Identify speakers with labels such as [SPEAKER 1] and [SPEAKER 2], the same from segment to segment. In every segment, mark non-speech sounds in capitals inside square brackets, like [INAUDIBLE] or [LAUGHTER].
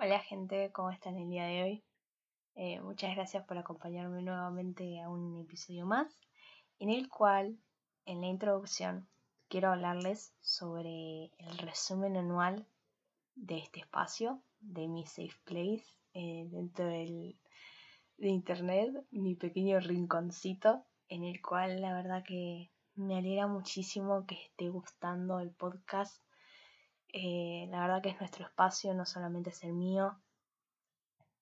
[SPEAKER 1] Hola gente, ¿cómo están el día de hoy? Eh, muchas gracias por acompañarme nuevamente a un episodio más, en el cual, en la introducción, quiero hablarles sobre el resumen anual de este espacio, de mi safe place, eh, dentro del, de internet, mi pequeño rinconcito, en el cual la verdad que me alegra muchísimo que esté gustando el podcast eh, la verdad que es nuestro espacio, no solamente es el mío.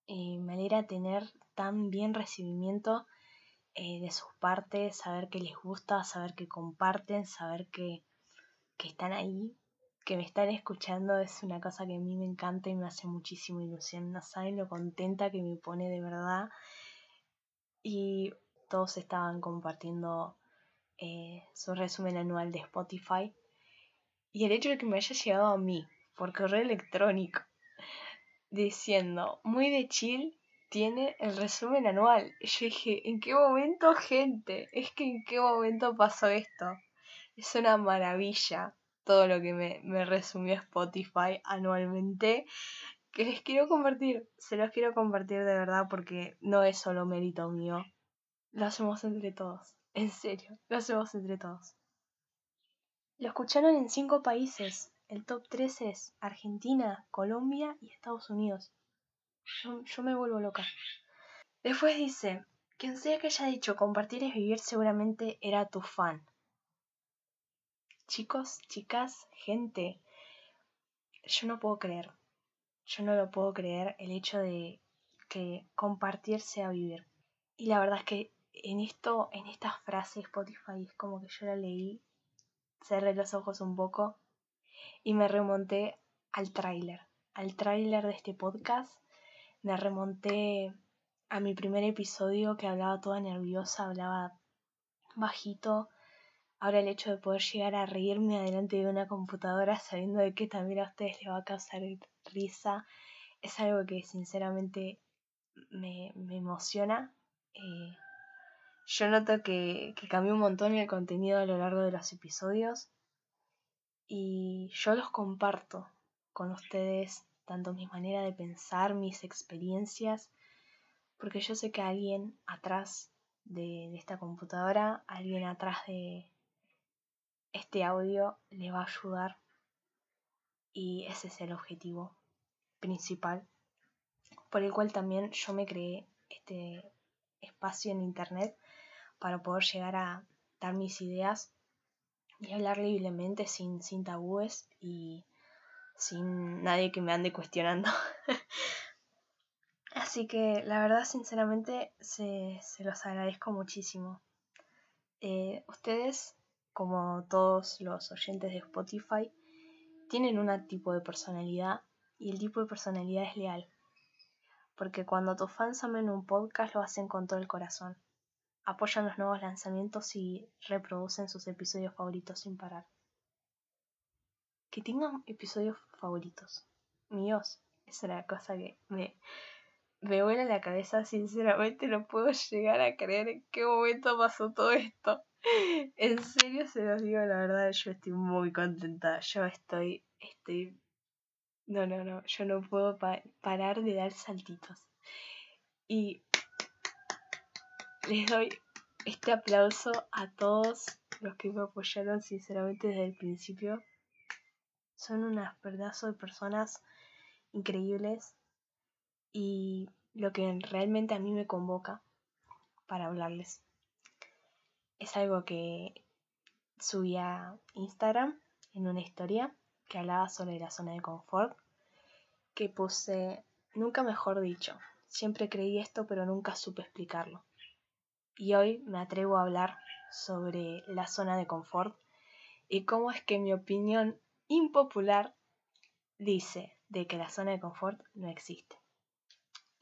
[SPEAKER 1] Y me alegra tener tan bien recibimiento eh, de sus partes, saber que les gusta, saber que comparten, saber que, que están ahí, que me están escuchando, es una cosa que a mí me encanta y me hace muchísima ilusión. No saben lo contenta que me pone de verdad. Y todos estaban compartiendo eh, su resumen anual de Spotify y el hecho de que me haya llegado a mí por correo electrónico diciendo, muy de chill, tiene el resumen anual. Y yo dije, ¿en qué momento, gente? Es que en qué momento pasó esto. Es una maravilla todo lo que me, me resumió Spotify anualmente. Que les quiero compartir, se los quiero compartir de verdad porque no es solo mérito mío. Lo hacemos entre todos. En serio, lo hacemos entre todos. Lo escucharon en cinco países. El top 3 es Argentina, Colombia y Estados Unidos. Yo, me vuelvo loca. Después dice, quien sea que haya dicho compartir es vivir seguramente era tu fan. Chicos, chicas, gente, yo no puedo creer. Yo no lo puedo creer el hecho de que compartir sea vivir. Y la verdad es que en esto, en estas frases Spotify es como que yo la leí cerré los ojos un poco y me remonté al tráiler, al tráiler de este podcast. Me remonté a mi primer episodio que hablaba toda nerviosa, hablaba bajito. Ahora el hecho de poder llegar a reírme adelante de una computadora sabiendo de que también a ustedes les va a causar risa es algo que sinceramente me, emociona. Eh, yo noto que, que cambió un montón el contenido a lo largo de los episodios y yo los comparto con ustedes, tanto mi manera de pensar, mis experiencias, porque yo sé que alguien atrás de, de esta computadora, alguien atrás de este audio le va a ayudar y ese es el objetivo principal por el cual también yo me creé este espacio en internet para poder llegar a dar mis ideas y hablar libremente sin, tabúes y sin nadie que me ande cuestionando. [LAUGHS] Así que la verdad, sinceramente, se, los agradezco muchísimo. Eh, ustedes, como todos los oyentes de Spotify, tienen un tipo de personalidad y el tipo de personalidad es leal. Porque cuando tus fans amen un podcast lo hacen con todo el corazón apoyan los nuevos lanzamientos y reproducen sus episodios favoritos sin parar. Que tengan episodios favoritos míos es una cosa que me, me vuela la cabeza, sinceramente no puedo llegar a creer en qué momento pasó todo esto. En serio se los digo la verdad, yo estoy muy contenta, yo estoy, estoy, no, no, no, yo no puedo parar de dar saltitos. Y les doy este aplauso a todos los que me apoyaron sinceramente desde el principio. Son unas pedazos de personas increíbles y lo que realmente a mí me convoca para hablarles es algo que subí a Instagram en una historia que hablaba sobre la zona de confort que puse nunca mejor dicho siempre creí esto pero nunca supe explicarlo y hoy me atrevo a hablar sobre la zona de confort y cómo es que mi opinión impopular dice de que la zona de confort no existe.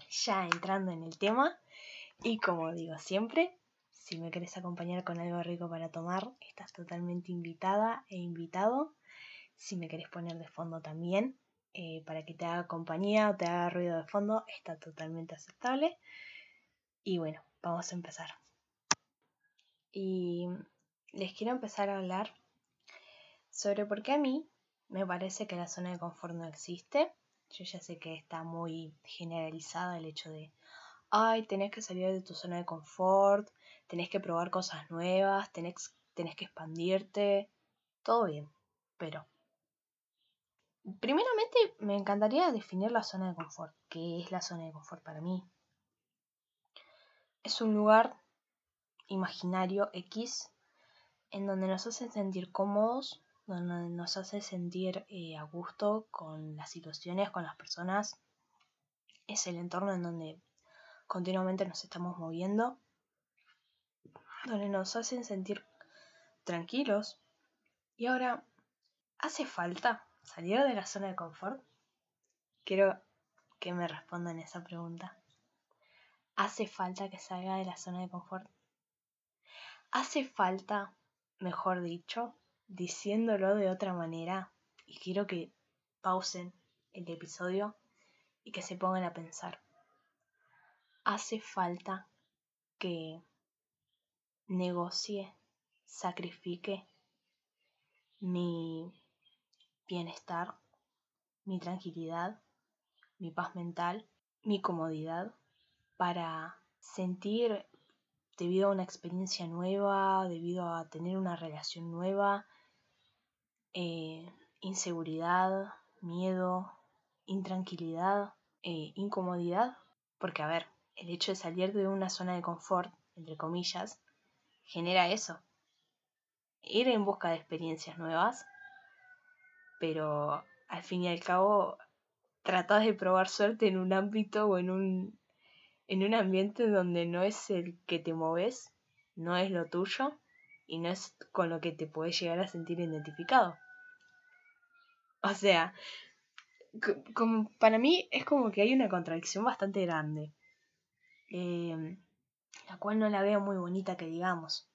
[SPEAKER 1] Ya entrando en el tema, y como digo siempre, si me querés acompañar con algo rico para tomar, estás totalmente invitada e invitado. Si me querés poner de fondo también, eh, para que te haga compañía o te haga ruido de fondo, está totalmente aceptable. Y bueno, vamos a empezar y les quiero empezar a hablar sobre por qué a mí me parece que la zona de confort no existe Yo ya sé que está muy generalizada el hecho de, ay, tenés que salir de tu zona de confort, tenés que probar cosas nuevas, tenés, tenés que expandirte, todo bien, pero... Primeramente me encantaría definir la zona de confort. ¿Qué es la zona de confort para mí? Es un lugar imaginario X en donde nos hace sentir cómodos, donde nos hace sentir eh, a gusto con las situaciones, con las personas. Es el entorno en donde continuamente nos estamos moviendo, donde nos hacen sentir tranquilos. Y ahora, ¿hace falta salir de la zona de confort? Quiero que me respondan esa pregunta. ¿Hace falta que salga de la zona de confort? ¿Hace falta mejor dicho, diciéndolo de otra manera, y quiero que pausen el episodio y que se pongan a pensar. Hace falta que negocie, sacrifique mi bienestar, mi tranquilidad, mi paz mental, mi comodidad para sentir debido a una experiencia nueva, debido a tener una relación nueva, eh, inseguridad, miedo, intranquilidad, eh, incomodidad. Porque, a ver, el hecho de salir de una zona de confort, entre comillas, genera eso. Ir en busca de experiencias nuevas, pero al fin y al cabo tratas de probar suerte en un ámbito o en un en un ambiente donde no es el que te moves, no es lo tuyo y no es con lo que te puedes llegar a sentir identificado. O sea, como para mí es como que hay una contradicción bastante grande, em, la cual no la veo muy bonita que digamos.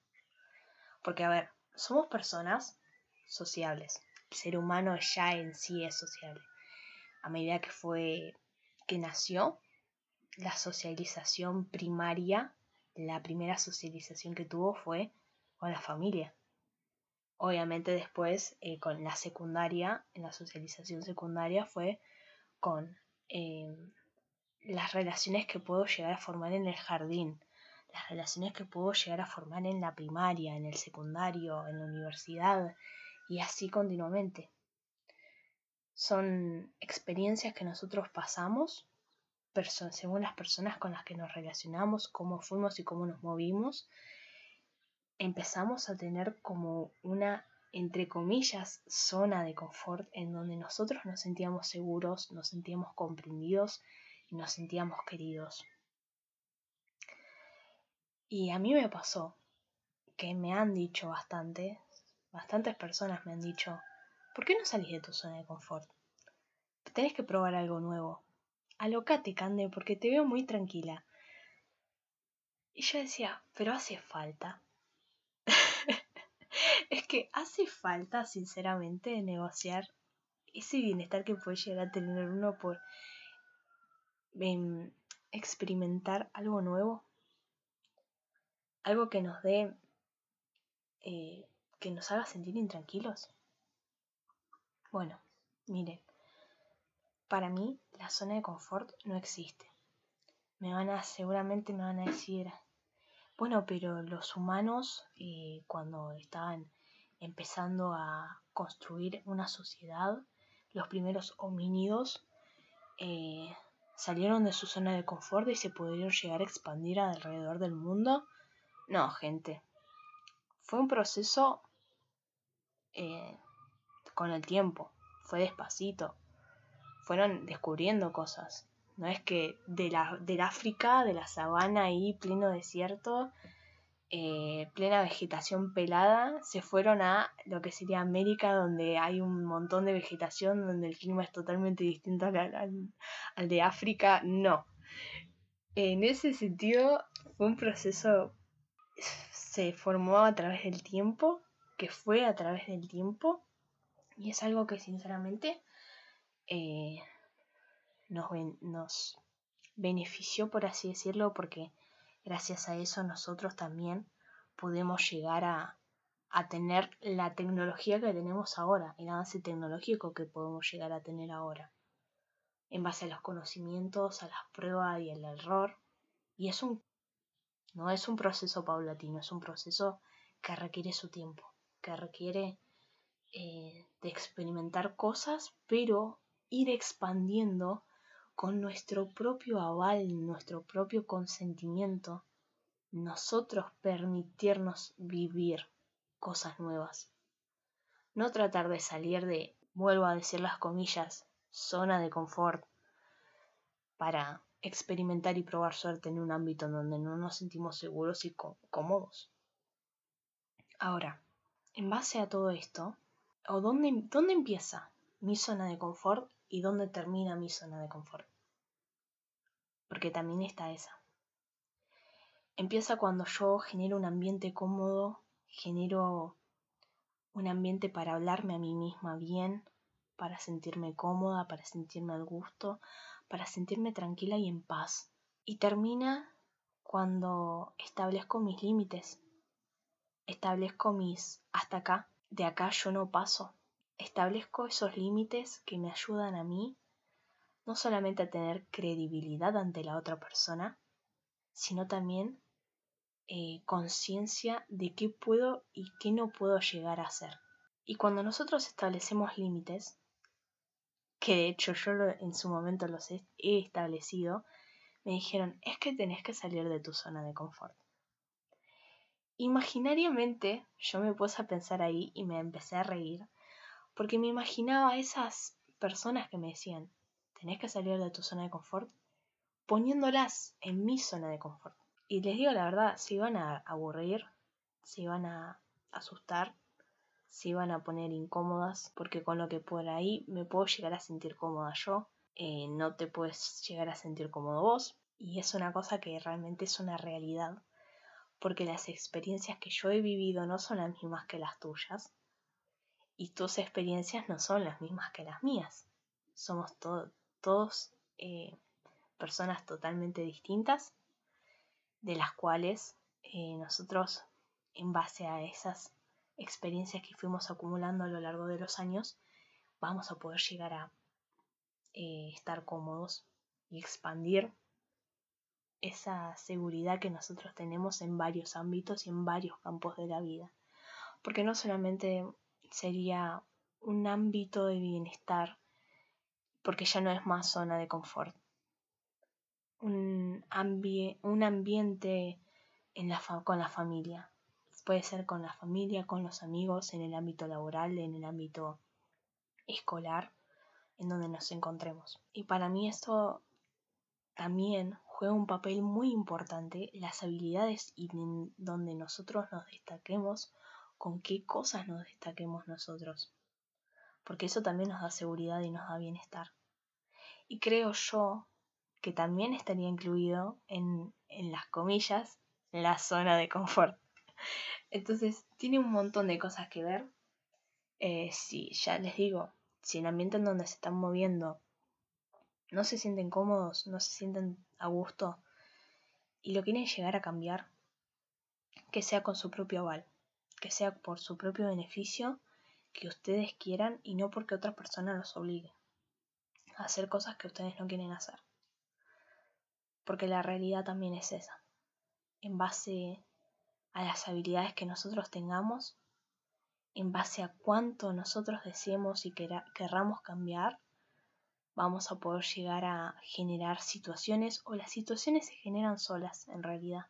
[SPEAKER 1] Porque, a ver, somos personas sociables. El ser humano ya en sí es sociable. A medida que fue, que nació, la socialización primaria, la primera socialización que tuvo fue con la familia. Obviamente después, eh, con la secundaria, en la socialización secundaria fue con em, las relaciones que puedo llegar a formar en el jardín, las relaciones que puedo llegar a formar en la primaria, en el secundario, en la universidad y así continuamente. Son experiencias que nosotros pasamos según las personas con las que nos relacionamos, cómo fuimos y cómo nos movimos, empezamos a tener como una, entre comillas, zona de confort en donde nosotros nos sentíamos seguros, nos sentíamos comprendidos y nos sentíamos queridos. Y a mí me pasó que me han dicho bastante, bastantes personas me han dicho, ¿por qué no salís de tu zona de confort? Tenés que probar algo nuevo, alocate, Cande, porque te veo muy tranquila. Y yo decía, pero hace falta. [LAUGHS] es que hace falta, sinceramente, negociar ese bienestar que puede llegar a tener uno por em, experimentar algo nuevo. Algo que nos dé, eh, que nos haga sentir intranquilos. Bueno, miren, para mí, la zona de confort no existe. Me van a, seguramente me van a decir, bueno, pero los humanos, eh, cuando estaban empezando a construir una sociedad, los primeros homínidos eh, salieron de su zona de confort y se pudieron llegar a expandir alrededor del mundo. No, gente. Fue un proceso eh, con el tiempo. Fue despacito fueron descubriendo cosas. No es que de la, del África, de la sabana ahí, pleno desierto, eh, plena vegetación pelada, se fueron a lo que sería América, donde hay un montón de vegetación, donde el clima es totalmente distinto al, al de África. No. En ese sentido, fue un proceso, se formó a través del tiempo, que fue a través del tiempo, y es algo que sinceramente eh, nos, benefició, por así decirlo, porque gracias a eso nosotros también podemos llegar a, a tener la tecnología que tenemos ahora, el avance tecnológico que podemos llegar a tener ahora. en base a los conocimientos, a las pruebas y el error. Y es un, no es un proceso paulatino, es un proceso que requiere su tiempo, que requiere eh, de experimentar cosas, pero ir expandiendo con nuestro propio aval, nuestro propio consentimiento, nosotros permitirnos vivir cosas nuevas. No tratar de salir de, vuelvo a decir las comillas, zona de confort para experimentar y probar suerte en un ámbito en donde no nos sentimos seguros y cómodos. Ahora, en base a todo esto, o dónde, dónde empieza mi zona de confort y dónde termina mi zona de confort. Porque también está esa. Empieza cuando yo genero un ambiente cómodo, genero un ambiente para hablarme a mí misma bien, para sentirme cómoda, para sentirme al gusto, para sentirme tranquila y en paz. Y termina cuando establezco mis límites, establezco mis hasta acá, de acá yo no paso. Establezco esos límites que me ayudan a mí no solamente a tener credibilidad ante la otra persona, sino también eh, conciencia de qué puedo y qué no puedo llegar a hacer. Y cuando nosotros establecemos límites, que de hecho yo en su momento los he, establecido, me dijeron, es que tenés que salir de tu zona de confort. Imaginariamente yo me puse a pensar ahí y me empecé a reír, porque me imaginaba a esas personas que me decían, tenés que salir de tu zona de confort, poniéndolas en mi zona de confort. Y les digo la verdad, se iban a aburrir, se iban a asustar, se iban a poner incómodas, porque con lo que por ahí me puedo llegar a sentir cómoda yo, eh, no te puedes llegar a sentir cómodo vos. Y es una cosa que realmente es una realidad, porque las experiencias que yo he vivido no son las mismas que las tuyas, y tus experiencias no son las mismas que las mías. Somos todos eh, personas totalmente distintas, de las cuales eh, nosotros, en base a esas experiencias que fuimos acumulando a lo largo de los años, vamos a poder llegar a eh, estar cómodos y expandir esa seguridad que nosotros tenemos en varios ámbitos y en varios campos de la vida. Porque no solamente sería un ámbito de bienestar, porque ya no es más zona de confort. Un, un ambiente en la con la familia, Puede ser con la familia, con los amigos, en el ámbito laboral, en el ámbito escolar, en donde nos encontremos. Y para mí esto también juega un papel muy importante, las habilidades y en donde nosotros nos destaquemos, con qué cosas nos destaquemos nosotros. Porque eso también nos da seguridad y nos da bienestar. Y creo yo que también estaría incluido en, en las comillas la zona de confort. [LAUGHS] Entonces, tiene un montón de cosas que ver. Eh, si ya les digo, si el ambiente en donde se están moviendo no se sienten cómodos, no se sienten a gusto y lo quieren llegar a cambiar, que sea con su propio aval, que sea por su propio beneficio, que ustedes quieran y no porque otra persona los obligue a hacer cosas que ustedes no quieren hacer. Porque la realidad también es esa. En base a las habilidades que nosotros tengamos, en base a cuánto nosotros deseemos y querramos cambiar, vamos a poder llegar a generar situaciones o las situaciones se generan solas en realidad.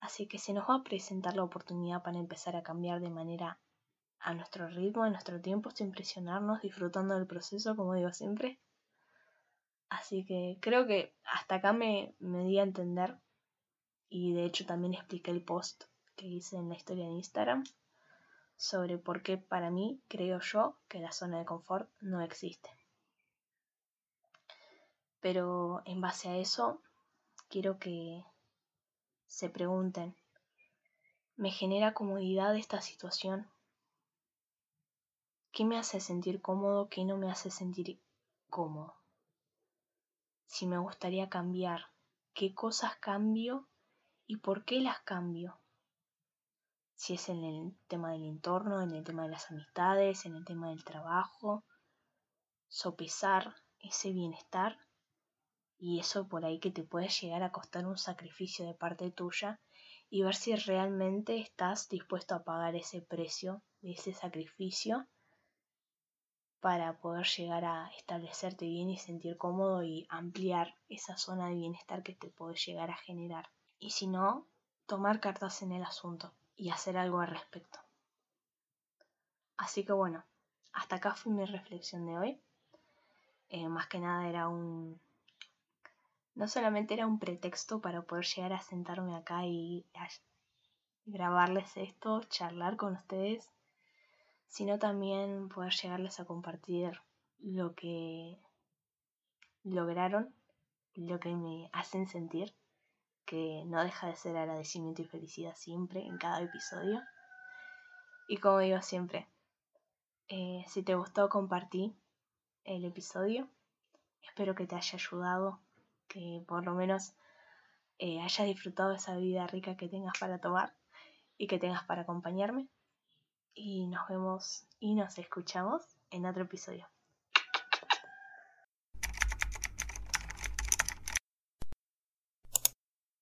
[SPEAKER 1] Así que se nos va a presentar la oportunidad para empezar a cambiar de manera a nuestro ritmo, a nuestro tiempo, sin presionarnos, disfrutando del proceso, como digo siempre. Así que creo que hasta acá me, me di a entender y de hecho también expliqué el post que hice en la historia de Instagram sobre por qué para mí creo yo que la zona de confort no existe. Pero en base a eso quiero que se pregunten, ¿me genera comodidad esta situación? ¿Qué me hace sentir cómodo? ¿Qué no me hace sentir cómodo? Si me gustaría cambiar, ¿qué cosas cambio y por qué las cambio. Si es en el tema del entorno, en el tema de las amistades, en el tema del trabajo, sopesar ese bienestar y eso por ahí que te puede llegar a costar un sacrificio de parte tuya y ver si realmente estás dispuesto a pagar ese precio de ese sacrificio para poder llegar a establecerte bien y sentir cómodo y ampliar esa zona de bienestar que te puede llegar a generar. Y si no, tomar cartas en el asunto y hacer algo al respecto. Así que bueno, hasta acá fue mi reflexión de hoy. Eh, más que nada era un... No solamente era un pretexto para poder llegar a sentarme acá y grabarles esto, charlar con ustedes, sino también poder llegarles a compartir lo que lograron, lo que me hacen sentir, que no deja de ser agradecimiento y felicidad siempre en cada episodio. Y como digo siempre, eh, si te gustó, compartí el episodio. Espero que te haya ayudado, que por lo menos eh, hayas disfrutado esa vida rica que tengas para tomar y que tengas para acompañarme. Y nos vemos y nos escuchamos en otro episodio.